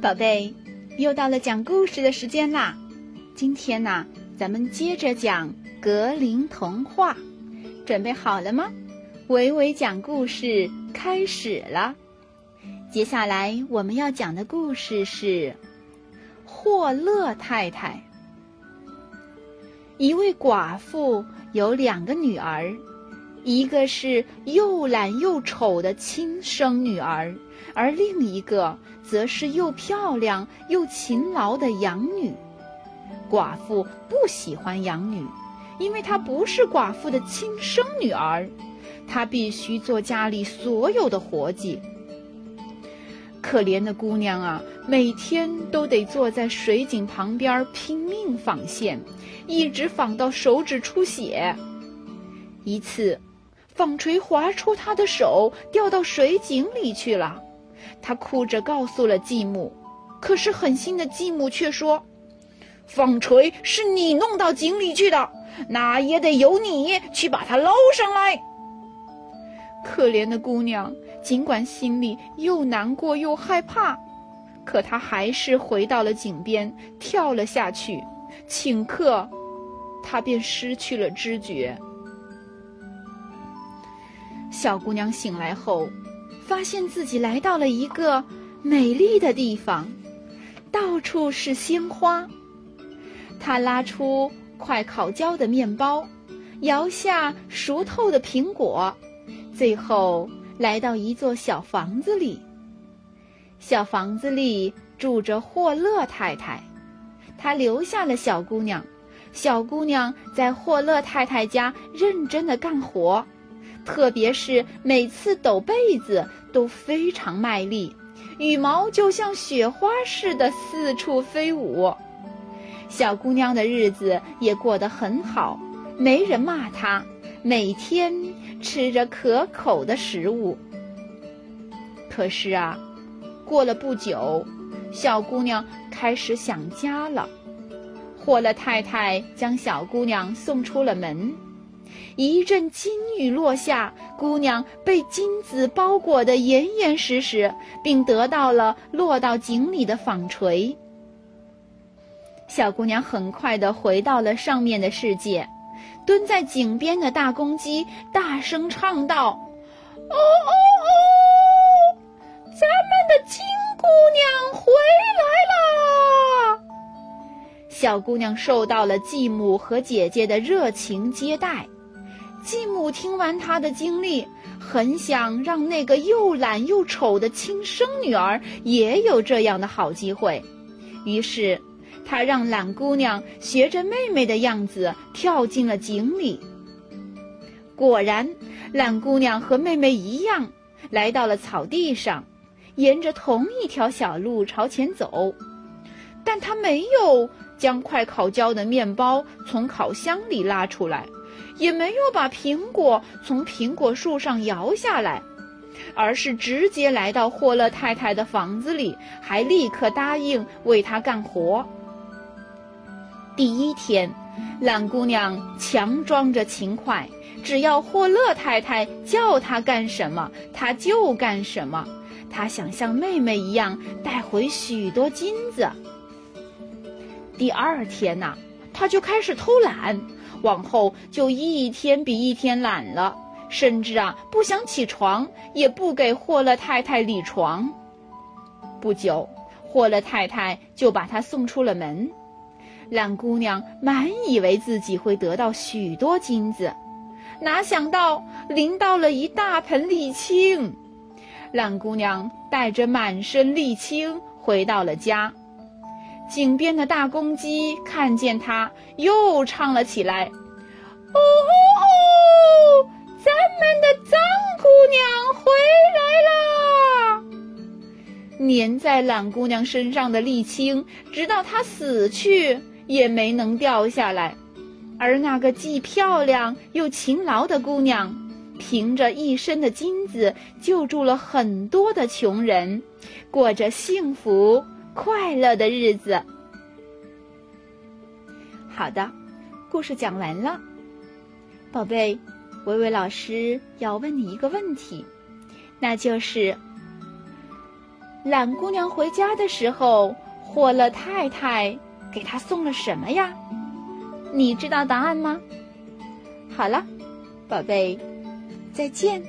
宝贝，又到了讲故事的时间啦！今天呢，咱们接着讲格林童话，准备好了吗？维维讲故事开始了。接下来我们要讲的故事是霍勒太太。一位寡妇有两个女儿。一个是又懒又丑的亲生女儿，而另一个则是又漂亮又勤劳的养女。寡妇不喜欢养女，因为她不是寡妇的亲生女儿，她必须做家里所有的活计。可怜的姑娘啊，每天都得坐在水井旁边拼命纺线，一直纺到手指出血。一次。纺锤划出他的手，掉到水井里去了。他哭着告诉了继母，可是狠心的继母却说：“纺锤是你弄到井里去的，那也得由你去把它捞上来。”可怜的姑娘，尽管心里又难过又害怕，可她还是回到了井边，跳了下去。顷刻，她便失去了知觉。小姑娘醒来后，发现自己来到了一个美丽的地方，到处是鲜花。她拉出快烤焦的面包，摇下熟透的苹果，最后来到一座小房子里。小房子里住着霍勒太太，她留下了小姑娘。小姑娘在霍勒太太家认真的干活。特别是每次抖被子都非常卖力，羽毛就像雪花似的四处飞舞。小姑娘的日子也过得很好，没人骂她，每天吃着可口的食物。可是啊，过了不久，小姑娘开始想家了。霍勒太太将小姑娘送出了门。一阵金雨落下，姑娘被金子包裹得严严实实，并得到了落到井里的纺锤。小姑娘很快地回到了上面的世界，蹲在井边的大公鸡大声唱道：“哦哦哦，咱们的金姑娘回来啦！”小姑娘受到了继母和姐姐的热情接待。继母听完她的经历，很想让那个又懒又丑的亲生女儿也有这样的好机会，于是，她让懒姑娘学着妹妹的样子跳进了井里。果然，懒姑娘和妹妹一样，来到了草地上，沿着同一条小路朝前走，但她没有将快烤焦的面包从烤箱里拉出来。也没有把苹果从苹果树上摇下来，而是直接来到霍勒太太的房子里，还立刻答应为她干活。第一天，懒姑娘强装着勤快，只要霍勒太太叫她干什么，她就干什么。她想像妹妹一样带回许多金子。第二天呐，她就开始偷懒。往后就一天比一天懒了，甚至啊不想起床，也不给霍勒太太理床。不久，霍勒太太就把她送出了门。懒姑娘满以为自己会得到许多金子，哪想到淋到了一大盆沥青。懒姑娘带着满身沥青回到了家。井边的大公鸡看见它，又唱了起来：“哦哦哦，咱们的脏姑娘回来啦！”粘在懒姑娘身上的沥青，直到她死去也没能掉下来。而那个既漂亮又勤劳的姑娘，凭着一身的金子，救助了很多的穷人，过着幸福。快乐的日子。好的，故事讲完了，宝贝，维维老师要问你一个问题，那就是：懒姑娘回家的时候，霍勒太太给她送了什么呀？你知道答案吗？好了，宝贝，再见。